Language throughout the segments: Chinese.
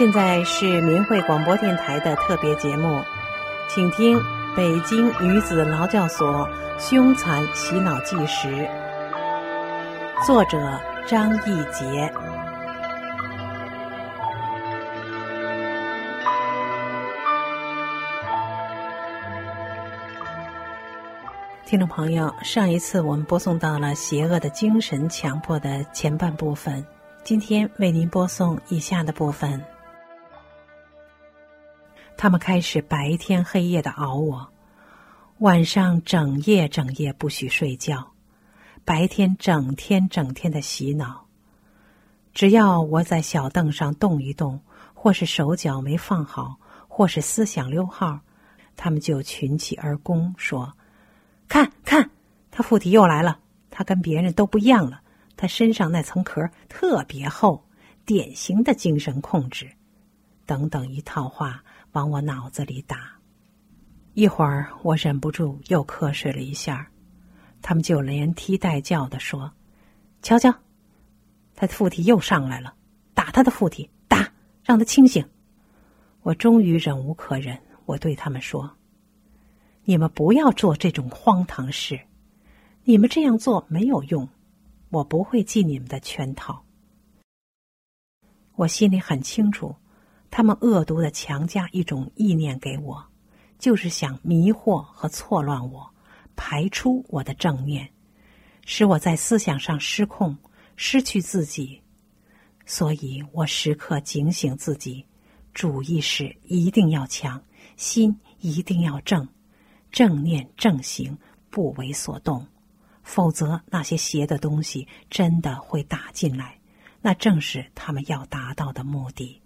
现在是明慧广播电台的特别节目，请听《北京女子劳教所凶残洗脑纪实》，作者张义杰。听众朋友，上一次我们播送到了邪恶的精神强迫的前半部分，今天为您播送以下的部分。他们开始白天黑夜的熬我，晚上整夜整夜不许睡觉，白天整天整天的洗脑。只要我在小凳上动一动，或是手脚没放好，或是思想溜号，他们就群起而攻，说：“看看，他附体又来了，他跟别人都不一样了，他身上那层壳特别厚，典型的精神控制。”等等一套话。往我脑子里打，一会儿我忍不住又瞌睡了一下，他们就连踢带叫的说：“瞧瞧，他的附体又上来了，打他的附体，打，让他清醒。”我终于忍无可忍，我对他们说：“你们不要做这种荒唐事，你们这样做没有用，我不会进你们的圈套。”我心里很清楚。他们恶毒的强加一种意念给我，就是想迷惑和错乱我，排出我的正念，使我在思想上失控，失去自己。所以我时刻警醒自己，主意识一定要强，心一定要正，正念正行，不为所动。否则，那些邪的东西真的会打进来，那正是他们要达到的目的。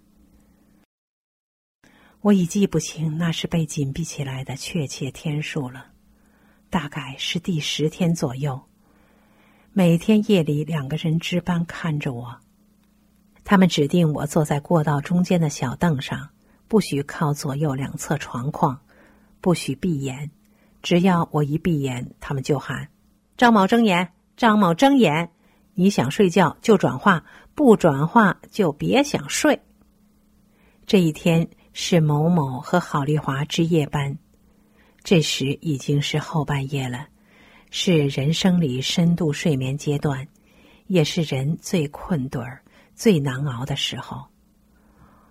我已记不清那是被紧闭起来的确切天数了，大概是第十天左右。每天夜里两个人值班看着我，他们指定我坐在过道中间的小凳上，不许靠左右两侧床框，不许闭眼。只要我一闭眼，他们就喊：“张某睁眼，张某睁眼。你想睡觉就转化，不转化就别想睡。”这一天。是某某和郝丽华值夜班，这时已经是后半夜了，是人生里深度睡眠阶段，也是人最困顿儿、最难熬的时候。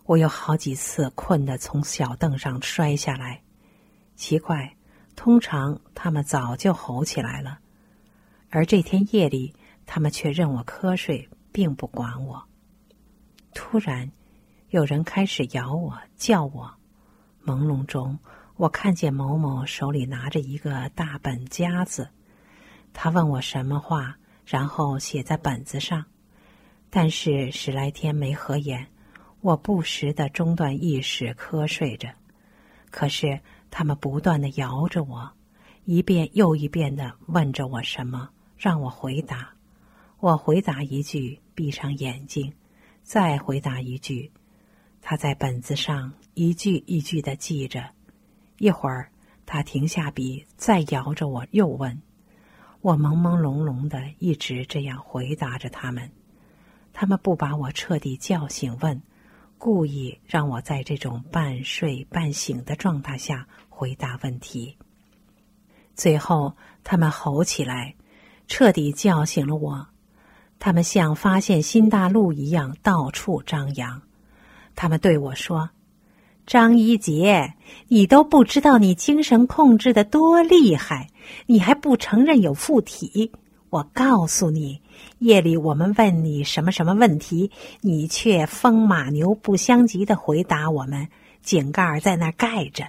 我有好几次困得从小凳上摔下来，奇怪，通常他们早就吼起来了，而这天夜里他们却任我瞌睡，并不管我。突然。有人开始咬我、叫我，朦胧中，我看见某某手里拿着一个大本夹子，他问我什么话，然后写在本子上。但是十来天没合眼，我不时的中断意识瞌睡着，可是他们不断的摇着我，一遍又一遍的问着我什么，让我回答。我回答一句，闭上眼睛，再回答一句。他在本子上一句一句的记着，一会儿他停下笔，再摇着我，又问。我朦朦胧胧的一直这样回答着他们，他们不把我彻底叫醒，问，故意让我在这种半睡半醒的状态下回答问题。最后，他们吼起来，彻底叫醒了我。他们像发现新大陆一样，到处张扬。他们对我说：“张一杰，你都不知道你精神控制的多厉害，你还不承认有附体。我告诉你，夜里我们问你什么什么问题，你却风马牛不相及的回答我们，井盖在那盖着。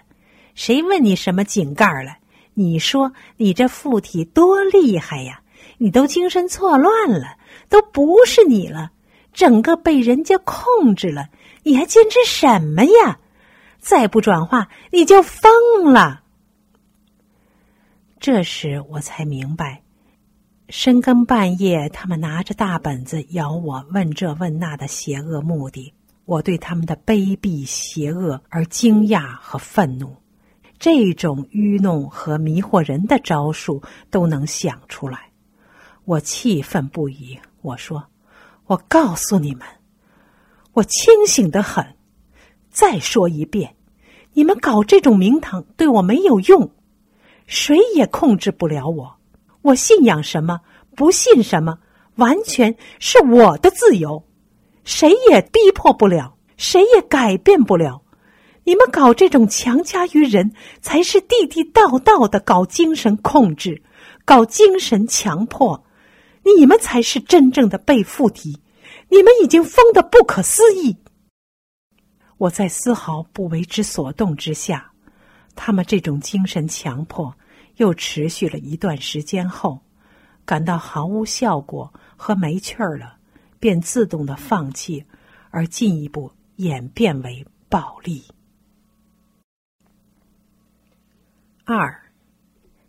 谁问你什么井盖了？你说你这附体多厉害呀？你都精神错乱了，都不是你了，整个被人家控制了。”你还坚持什么呀？再不转化，你就疯了。这时我才明白，深更半夜他们拿着大本子咬我，问这问那的邪恶目的。我对他们的卑鄙、邪恶而惊讶和愤怒，这种愚弄和迷惑人的招数都能想出来，我气愤不已。我说：“我告诉你们。”我清醒的很，再说一遍，你们搞这种名堂对我没有用，谁也控制不了我。我信仰什么，不信什么，完全是我的自由，谁也逼迫不了，谁也改变不了。你们搞这种强加于人，才是地地道道的搞精神控制，搞精神强迫。你们才是真正的被附体，你们已经疯得不可思议。我在丝毫不为之所动之下，他们这种精神强迫又持续了一段时间后，感到毫无效果和没趣儿了，便自动的放弃，而进一步演变为暴力。二，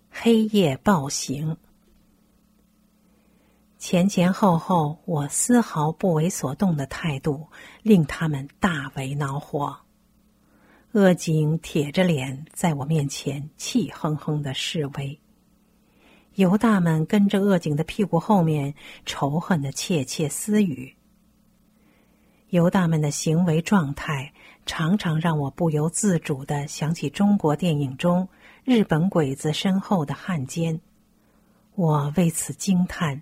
黑夜暴行。前前后后，我丝毫不为所动的态度，令他们大为恼火。恶警铁着脸在我面前气哼哼的示威，犹大们跟着恶警的屁股后面仇恨的窃窃私语。犹大们的行为状态，常常让我不由自主的想起中国电影中日本鬼子身后的汉奸，我为此惊叹。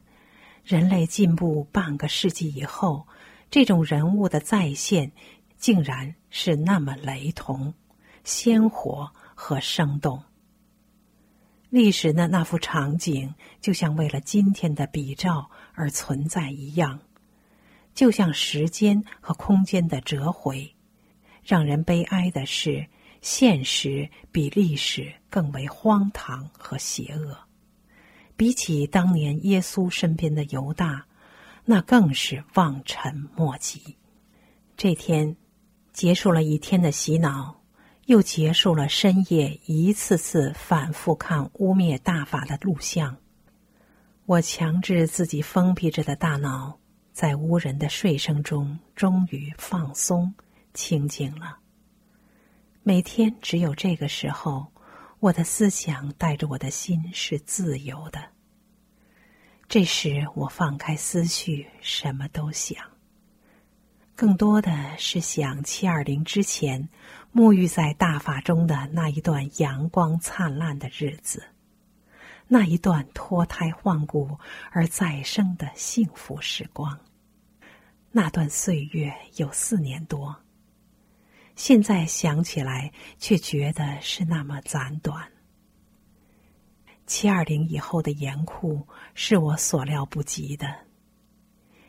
人类进步半个世纪以后，这种人物的再现，竟然是那么雷同、鲜活和生动。历史的那幅场景，就像为了今天的比照而存在一样，就像时间和空间的折回。让人悲哀的是，现实比历史更为荒唐和邪恶。比起当年耶稣身边的犹大，那更是望尘莫及。这天结束了一天的洗脑，又结束了深夜一次次反复看污蔑大法的录像。我强制自己封闭着的大脑，在无人的睡声中终于放松、清静了。每天只有这个时候。我的思想带着我的心是自由的。这时，我放开思绪，什么都想。更多的是想七二零之前沐浴在大法中的那一段阳光灿烂的日子，那一段脱胎换骨而再生的幸福时光。那段岁月有四年多。现在想起来，却觉得是那么暂短。七二零以后的严酷是我所料不及的。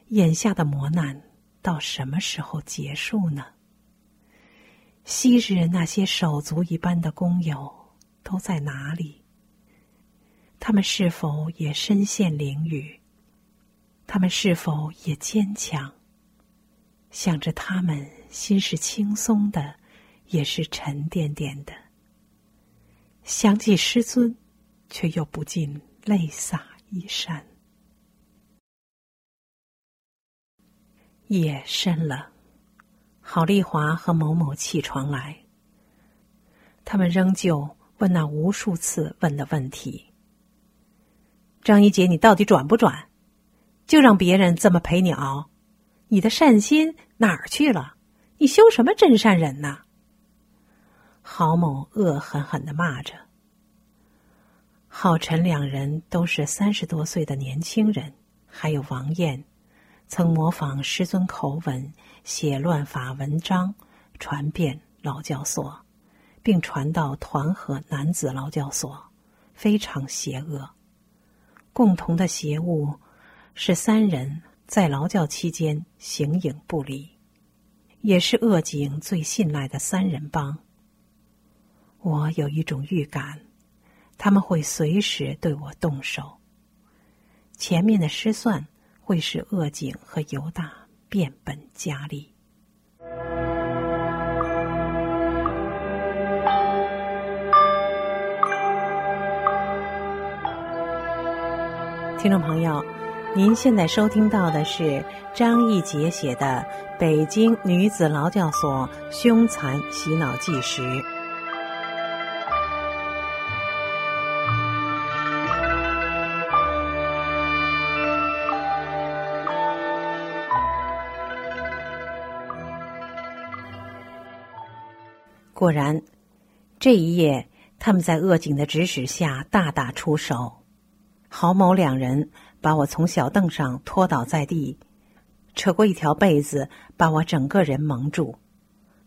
眼下的磨难到什么时候结束呢？昔日那些手足一般的工友都在哪里？他们是否也身陷囹圄？他们是否也坚强？想着他们。心是轻松的，也是沉甸甸的。想起师尊，却又不禁泪洒衣衫。夜深了，郝丽华和某某起床来。他们仍旧问那无数次问的问题：“张一姐，你到底转不转？就让别人这么陪你熬？你的善心哪儿去了？”你修什么真善人呐？郝某恶狠狠的骂着。郝陈两人都是三十多岁的年轻人，还有王燕，曾模仿师尊口吻写乱法文章，传遍劳教所，并传到团河男子劳教所，非常邪恶。共同的邪物是三人在劳教期间形影不离。也是恶警最信赖的三人帮。我有一种预感，他们会随时对我动手。前面的失算会使恶警和犹大变本加厉。听众朋友。您现在收听到的是张义杰写的《北京女子劳教所凶残洗脑纪实》。果然，这一夜他们在恶警的指使下大打出手。郝某两人把我从小凳上拖倒在地，扯过一条被子把我整个人蒙住。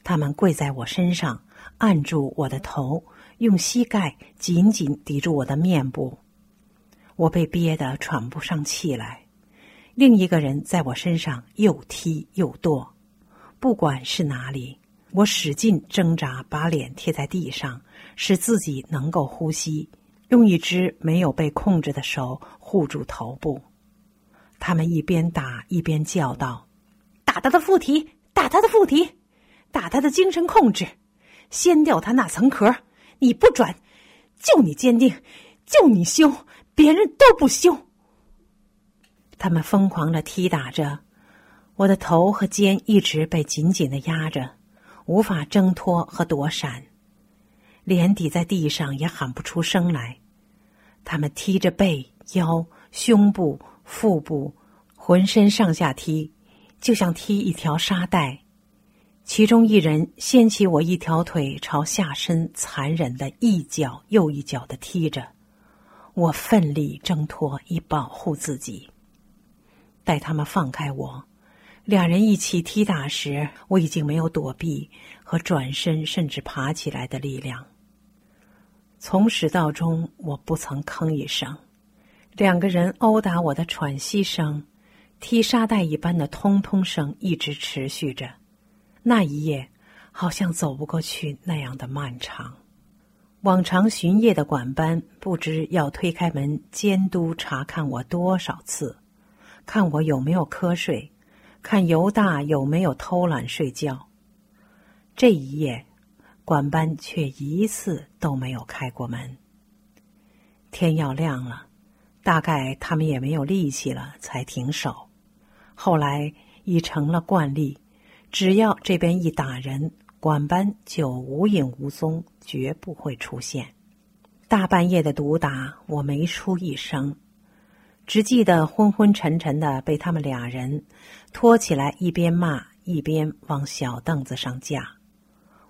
他们跪在我身上，按住我的头，用膝盖紧紧抵住我的面部。我被憋得喘不上气来。另一个人在我身上又踢又跺，不管是哪里。我使劲挣扎，把脸贴在地上，使自己能够呼吸，用一只没有被控制的手护住头部。他们一边打一边叫道：“打他的附体，打他的附体，打他的精神控制，掀掉他那层壳。你不转，就你坚定，就你凶，别人都不凶。”他们疯狂的踢打着，我的头和肩一直被紧紧的压着。无法挣脱和躲闪，脸抵在地上也喊不出声来。他们踢着背、腰、胸部、腹部，浑身上下踢，就像踢一条沙袋。其中一人掀起我一条腿，朝下身残忍的一脚又一脚的踢着。我奋力挣脱，以保护自己。待他们放开我。两人一起踢打时，我已经没有躲避和转身，甚至爬起来的力量。从始到终，我不曾吭一声。两个人殴打我的喘息声、踢沙袋一般的通通声一直持续着。那一夜，好像走不过去那样的漫长。往常巡夜的管班不知要推开门监督查看我多少次，看我有没有瞌睡。看犹大有没有偷懒睡觉。这一夜，管班却一次都没有开过门。天要亮了，大概他们也没有力气了，才停手。后来已成了惯例，只要这边一打人，管班就无影无踪，绝不会出现。大半夜的毒打，我没出一声。只记得昏昏沉沉的被他们俩人拖起来，一边骂一边往小凳子上架。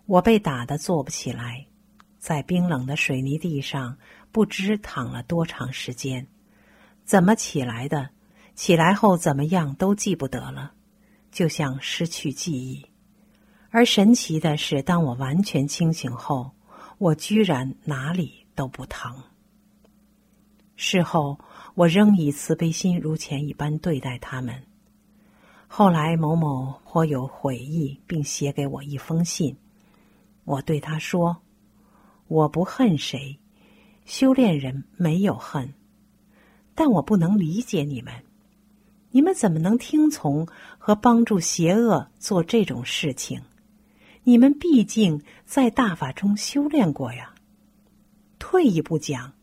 我被打得坐不起来，在冰冷的水泥地上不知躺了多长时间。怎么起来的？起来后怎么样都记不得了，就像失去记忆。而神奇的是，当我完全清醒后，我居然哪里都不疼。事后。我仍以慈悲心如前一般对待他们。后来某某颇有悔意，并写给我一封信。我对他说：“我不恨谁，修炼人没有恨，但我不能理解你们。你们怎么能听从和帮助邪恶做这种事情？你们毕竟在大法中修炼过呀。退一步讲。”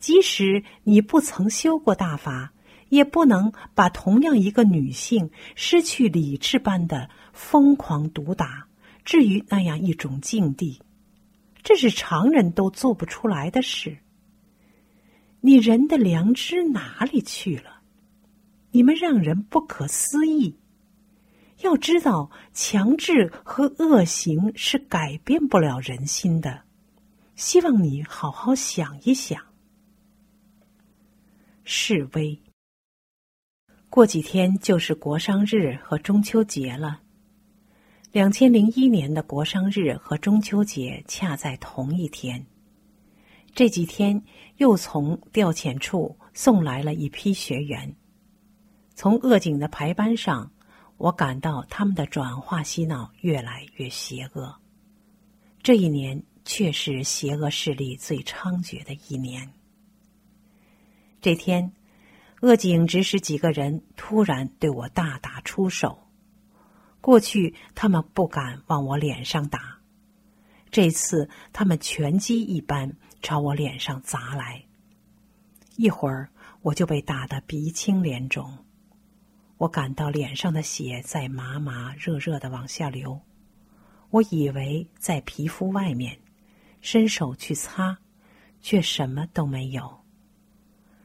即使你不曾修过大法，也不能把同样一个女性失去理智般的疯狂毒打，置于那样一种境地，这是常人都做不出来的事。你人的良知哪里去了？你们让人不可思议。要知道，强制和恶行是改变不了人心的。希望你好好想一想。示威。过几天就是国殇日和中秋节了。两千零一年的国殇日和中秋节恰在同一天。这几天又从调遣处送来了一批学员。从恶警的排班上，我感到他们的转化洗脑越来越邪恶。这一年却是邪恶势力最猖獗的一年。这天，恶警指使几个人突然对我大打出手。过去他们不敢往我脸上打，这次他们拳击一般朝我脸上砸来。一会儿我就被打得鼻青脸肿，我感到脸上的血在麻麻热热的往下流。我以为在皮肤外面，伸手去擦，却什么都没有。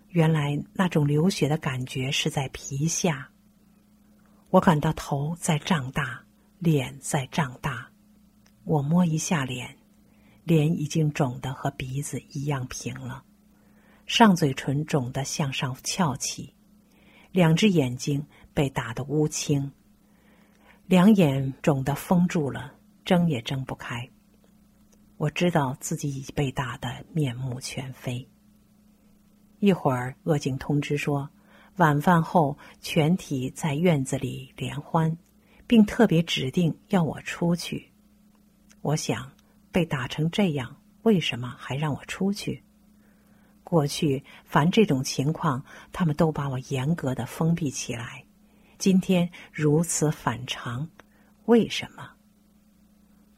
原来那种流血的感觉是在皮下。我感到头在胀大，脸在胀大，我摸一下脸，脸已经肿得和鼻子一样平了，上嘴唇肿得向上翘起，两只眼睛被打得乌青，两眼肿得封住了，睁也睁不开。我知道自己已被打得面目全非。一会儿，恶警通知说，晚饭后全体在院子里联欢，并特别指定要我出去。我想，被打成这样，为什么还让我出去？过去凡这种情况，他们都把我严格的封闭起来。今天如此反常，为什么？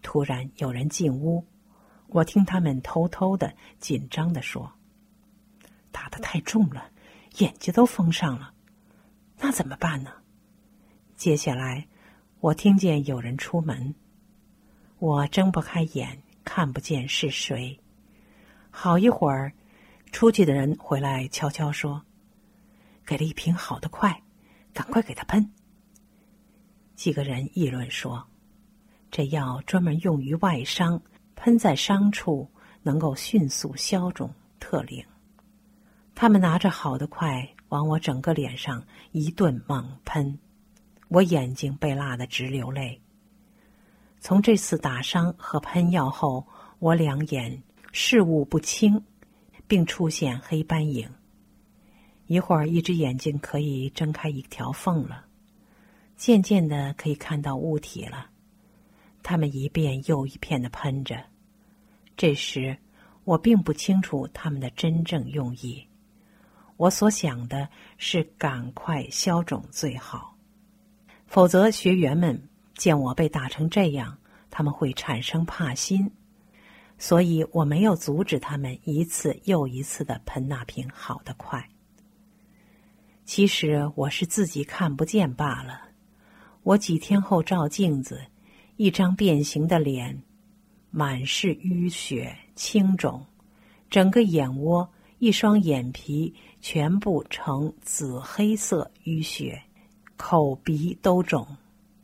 突然有人进屋，我听他们偷偷的、紧张的说。打的太重了，眼睛都封上了，那怎么办呢？接下来，我听见有人出门，我睁不开眼，看不见是谁。好一会儿，出去的人回来，悄悄说：“给了一瓶好的快，赶快给他喷。”几个人议论说：“这药专门用于外伤，喷在伤处能够迅速消肿，特灵。”他们拿着好的快往我整个脸上一顿猛喷，我眼睛被辣得直流泪。从这次打伤和喷药后，我两眼视物不清，并出现黑斑影。一会儿，一只眼睛可以睁开一条缝了，渐渐的可以看到物体了。他们一遍又一遍的喷着，这时我并不清楚他们的真正用意。我所想的是赶快消肿最好，否则学员们见我被打成这样，他们会产生怕心，所以我没有阻止他们一次又一次的喷那瓶好的快。其实我是自己看不见罢了。我几天后照镜子，一张变形的脸，满是淤血青肿，整个眼窝。一双眼皮全部呈紫黑色淤血，口鼻都肿，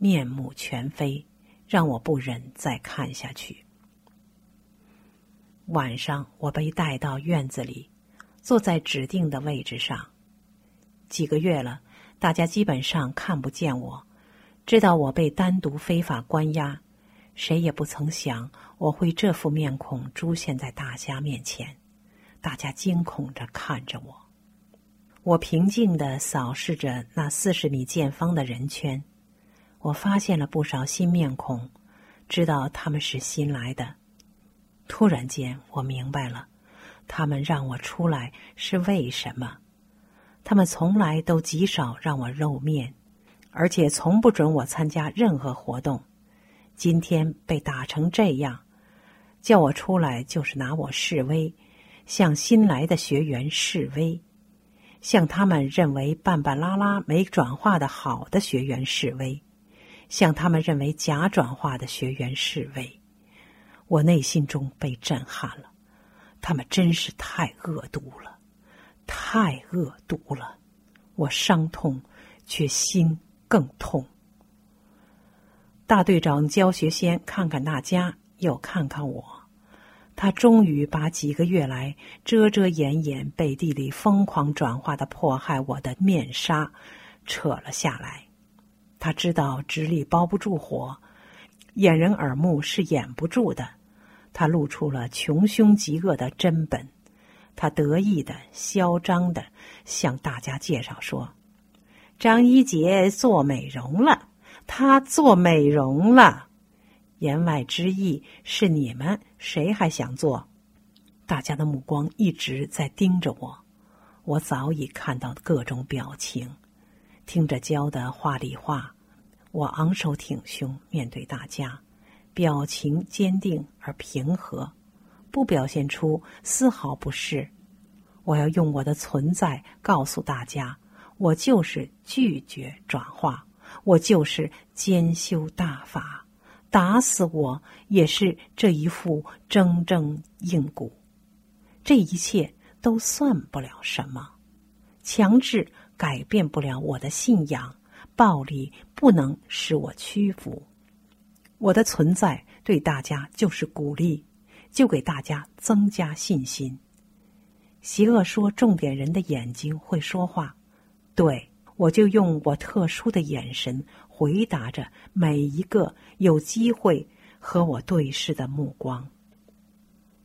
面目全非，让我不忍再看下去。晚上，我被带到院子里，坐在指定的位置上。几个月了，大家基本上看不见我，知道我被单独非法关押，谁也不曾想我会这副面孔出现在大家面前。大家惊恐着看着我，我平静的扫视着那四十米见方的人圈，我发现了不少新面孔，知道他们是新来的。突然间，我明白了，他们让我出来是为什么。他们从来都极少让我露面，而且从不准我参加任何活动。今天被打成这样，叫我出来就是拿我示威。向新来的学员示威，向他们认为半半拉拉没转化的好的学员示威，向他们认为假转化的学员示威。我内心中被震撼了，他们真是太恶毒了，太恶毒了。我伤痛，却心更痛。大队长焦学先看看大家，又看看我。他终于把几个月来遮遮掩掩、背地里疯狂转化的迫害我的面纱扯了下来。他知道纸里包不住火，掩人耳目是掩不住的。他露出了穷凶极恶的真本。他得意的、嚣张的向大家介绍说：“张一杰做美容了，他做美容了。”言外之意是你们谁还想做？大家的目光一直在盯着我，我早已看到各种表情，听着教的话里话，我昂首挺胸面对大家，表情坚定而平和，不表现出丝毫不适。我要用我的存在告诉大家，我就是拒绝转化，我就是兼修大法。打死我也是这一副铮铮硬骨，这一切都算不了什么，强制改变不了我的信仰，暴力不能使我屈服，我的存在对大家就是鼓励，就给大家增加信心。邪恶说：“重点人的眼睛会说话。”对，我就用我特殊的眼神回答着每一个有机会和我对视的目光。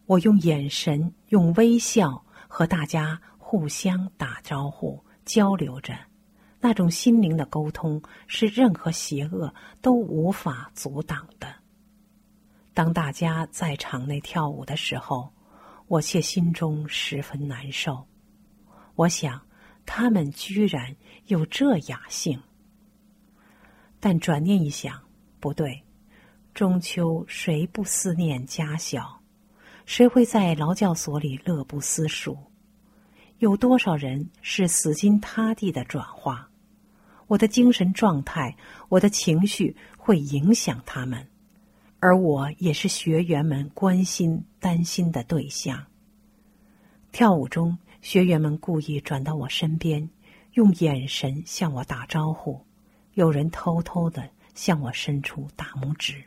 我用眼神，用微笑和大家互相打招呼、交流着，那种心灵的沟通是任何邪恶都无法阻挡的。当大家在场内跳舞的时候。我却心中十分难受，我想他们居然有这雅兴。但转念一想，不对，中秋谁不思念家小？谁会在劳教所里乐不思蜀？有多少人是死心塌地的转化？我的精神状态，我的情绪会影响他们。而我也是学员们关心、担心的对象。跳舞中，学员们故意转到我身边，用眼神向我打招呼；有人偷偷的向我伸出大拇指，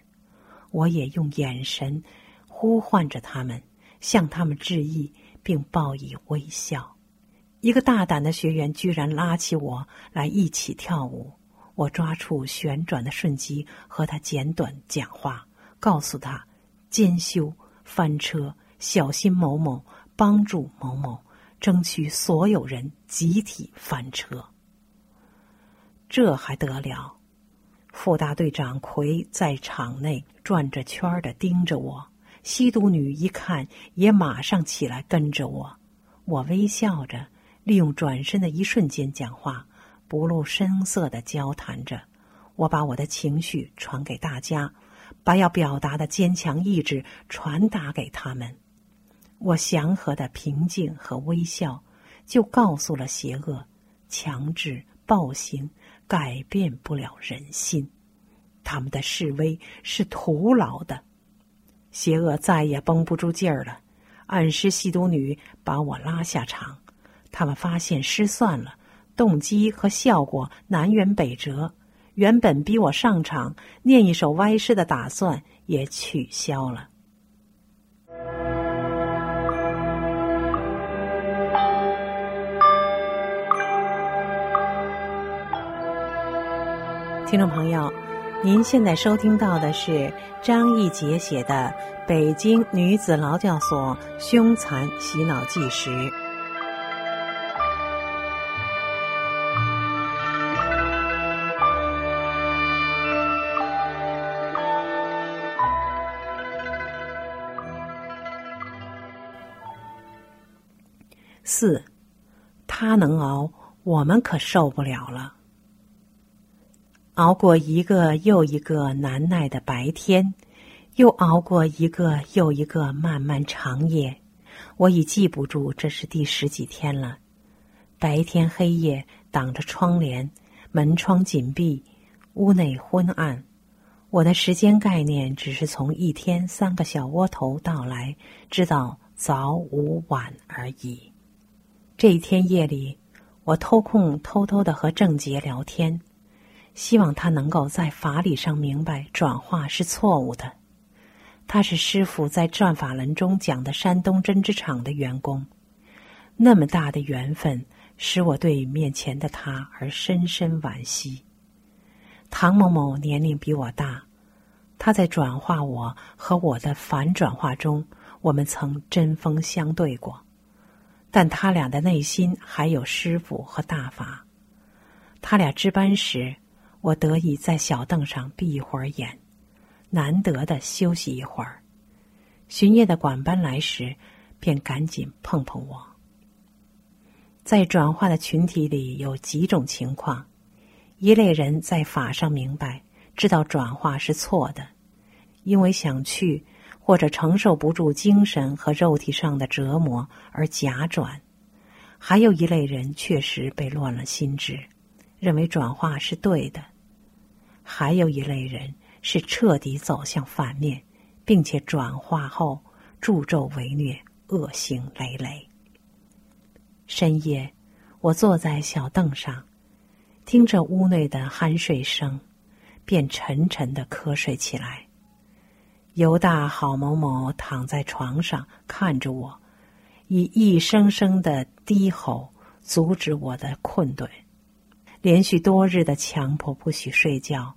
我也用眼神呼唤着他们，向他们致意，并报以微笑。一个大胆的学员居然拉起我来一起跳舞，我抓住旋转的瞬机，和他简短讲话。告诉他，兼修翻车，小心某某帮助某某，争取所有人集体翻车。这还得了？副大队长奎在场内转着圈儿的盯着我，吸毒女一看也马上起来跟着我。我微笑着，利用转身的一瞬间讲话，不露声色的交谈着。我把我的情绪传给大家。把要表达的坚强意志传达给他们，我祥和的平静和微笑，就告诉了邪恶：强制暴行改变不了人心，他们的示威是徒劳的。邪恶再也绷不住劲儿了，暗示吸毒女把我拉下场。他们发现失算了，动机和效果南辕北辙。原本逼我上场念一首歪诗的打算也取消了。听众朋友，您现在收听到的是张义杰写的《北京女子劳教所凶残洗脑纪实》。四，他能熬，我们可受不了了。熬过一个又一个难耐的白天，又熬过一个又一个漫漫长夜，我已记不住这是第十几天了。白天黑夜挡着窗帘，门窗紧闭，屋内昏暗。我的时间概念只是从一天三个小窝头到来，知道早午晚而已。这一天夜里，我偷空偷偷的和郑杰聊天，希望他能够在法理上明白转化是错误的。他是师傅在《转法轮》中讲的山东针织厂的员工，那么大的缘分使我对面前的他而深深惋惜。唐某某年龄比我大，他在转化我和我的反转化中，我们曾针锋相对过。但他俩的内心还有师傅和大法。他俩值班时，我得以在小凳上闭一会儿眼，难得的休息一会儿。巡夜的管班来时，便赶紧碰碰我。在转化的群体里，有几种情况：一类人在法上明白，知道转化是错的，因为想去。或者承受不住精神和肉体上的折磨而假转，还有一类人确实被乱了心智，认为转化是对的；还有一类人是彻底走向反面，并且转化后助纣为虐，恶行累累。深夜，我坐在小凳上，听着屋内的酣睡声，便沉沉的瞌睡起来。犹大郝某某躺在床上看着我，以一声声的低吼阻止我的困顿。连续多日的强迫不许睡觉，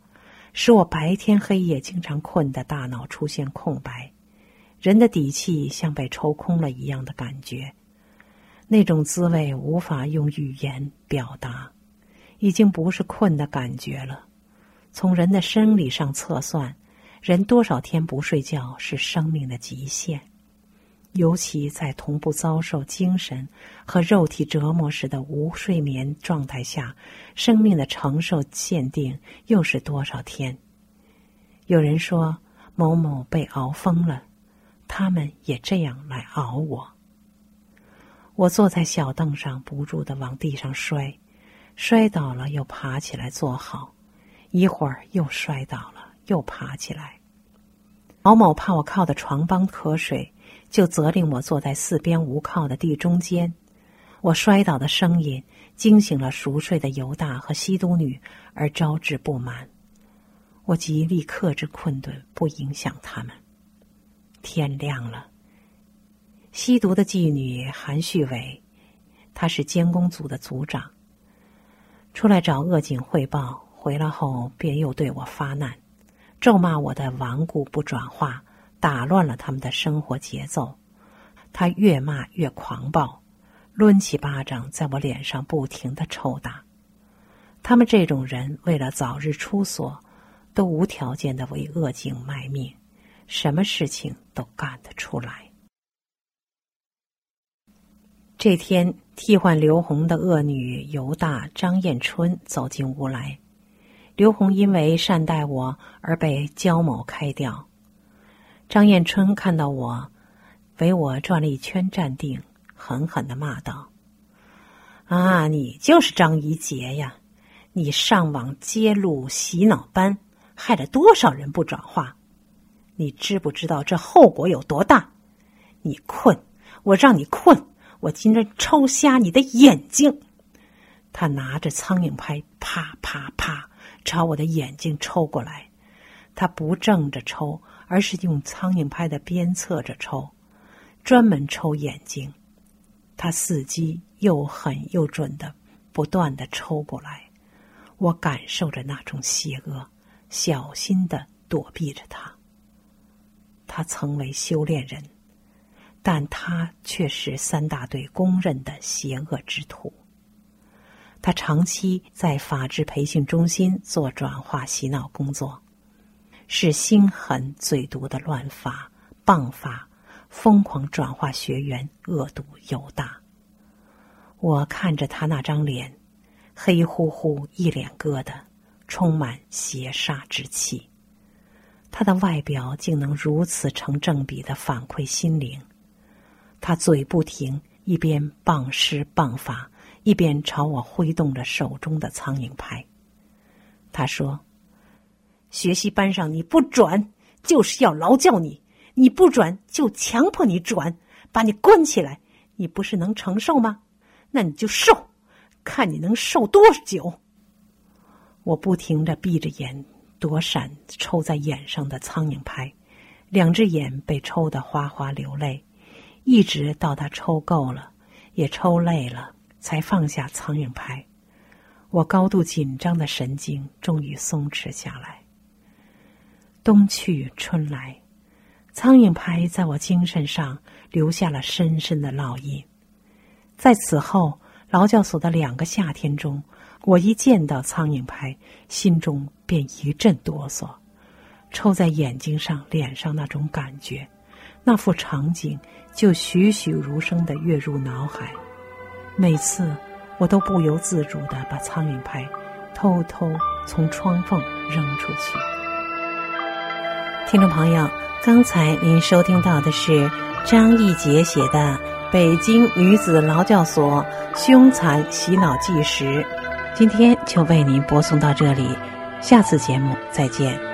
使我白天黑夜经常困得大脑出现空白，人的底气像被抽空了一样的感觉。那种滋味无法用语言表达，已经不是困的感觉了。从人的生理上测算。人多少天不睡觉是生命的极限，尤其在同步遭受精神和肉体折磨时的无睡眠状态下，生命的承受限定又是多少天？有人说某某被熬疯了，他们也这样来熬我。我坐在小凳上，不住的往地上摔，摔倒了又爬起来坐好，一会儿又摔倒了。又爬起来。毛某怕我靠的床帮瞌睡，就责令我坐在四边无靠的地中间。我摔倒的声音惊醒了熟睡的犹大和西都女，而招致不满。我极力克制困顿，不影响他们。天亮了。吸毒的妓女韩旭伟，他是监工组的组长，出来找恶警汇报，回来后便又对我发难。咒骂我的顽固不转化，打乱了他们的生活节奏。他越骂越狂暴，抡起巴掌在我脸上不停的抽打。他们这种人为了早日出所，都无条件的为恶警卖命，什么事情都干得出来。这天，替换刘红的恶女犹大张艳春走进屋来。刘红因为善待我而被焦某开掉。张艳春看到我，围我转了一圈，站定，狠狠的骂道：“啊，你就是张一杰呀！你上网揭露洗脑班，害了多少人不转化？你知不知道这后果有多大？你困，我让你困，我今天抽瞎你的眼睛！”他拿着苍蝇拍，啪啪啪。朝我的眼睛抽过来，他不正着抽，而是用苍蝇拍的鞭策着抽，专门抽眼睛。他伺机又狠又准的不断的抽过来，我感受着那种邪恶，小心的躲避着他。他曾为修炼人，但他却是三大队公认的邪恶之徒。他长期在法制培训中心做转化洗脑工作，是心狠嘴毒的乱法、棒法，疯狂转化学员，恶毒又大。我看着他那张脸，黑乎乎一脸疙瘩，充满邪煞之气。他的外表竟能如此成正比的反馈心灵。他嘴不停，一边棒施棒法。一边朝我挥动着手中的苍蝇拍，他说：“学习班上你不转，就是要劳教你；你不转，就强迫你转，把你关起来。你不是能承受吗？那你就受，看你能受多久。”我不停的闭着眼躲闪抽在眼上的苍蝇拍，两只眼被抽得哗哗流泪，一直到他抽够了，也抽累了。才放下苍蝇拍，我高度紧张的神经终于松弛下来。冬去春来，苍蝇拍在我精神上留下了深深的烙印。在此后劳教所的两个夏天中，我一见到苍蝇拍，心中便一阵哆嗦，抽在眼睛上、脸上那种感觉，那幅场景就栩栩如生的跃入脑海。每次，我都不由自主的把苍蝇拍偷偷从窗缝扔出去。听众朋友，刚才您收听到的是张义杰写的《北京女子劳教所凶残洗脑纪实》，今天就为您播送到这里，下次节目再见。